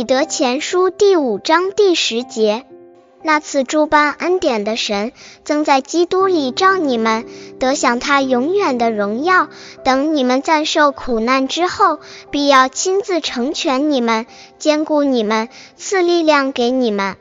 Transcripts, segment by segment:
彼得前书第五章第十节，那次诸般恩典的神，曾在基督里召你们，得享他永远的荣耀。等你们暂受苦难之后，必要亲自成全你们，兼顾你们，赐力量给你们。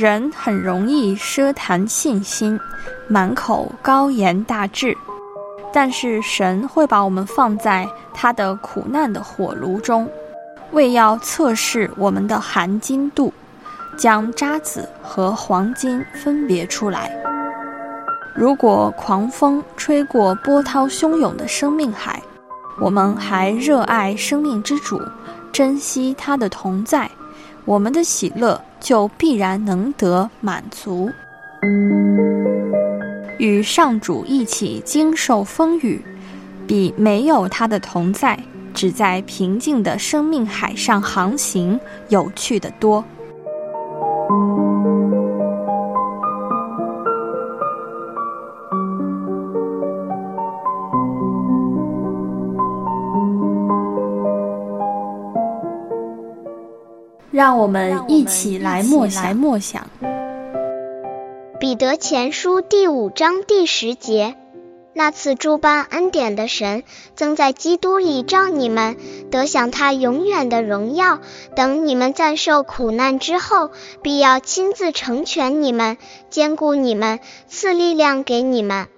人很容易奢谈信心，满口高言大志，但是神会把我们放在他的苦难的火炉中，为要测试我们的含金度，将渣子和黄金分别出来。如果狂风吹过波涛汹涌的生命海，我们还热爱生命之主，珍惜他的同在。我们的喜乐就必然能得满足，与上主一起经受风雨，比没有他的同在，只在平静的生命海上航行有趣的多。让我们一起来默想。彼得前书第五章第十节，那次诸般恩典的神，曾在基督里召你们，得享他永远的荣耀。等你们暂受苦难之后，必要亲自成全你们，兼顾你们，赐力量给你们。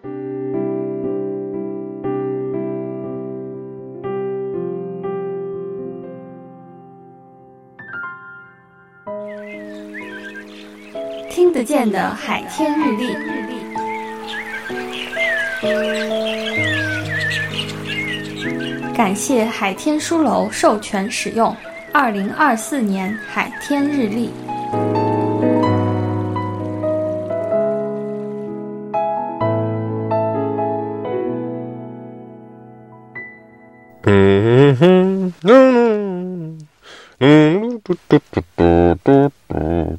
听得见的海天日历，感谢海天书楼授权使用二零二四年海天日历。嗯哼，嗯嗯，嘟嘟嘟嘟嘟嘟。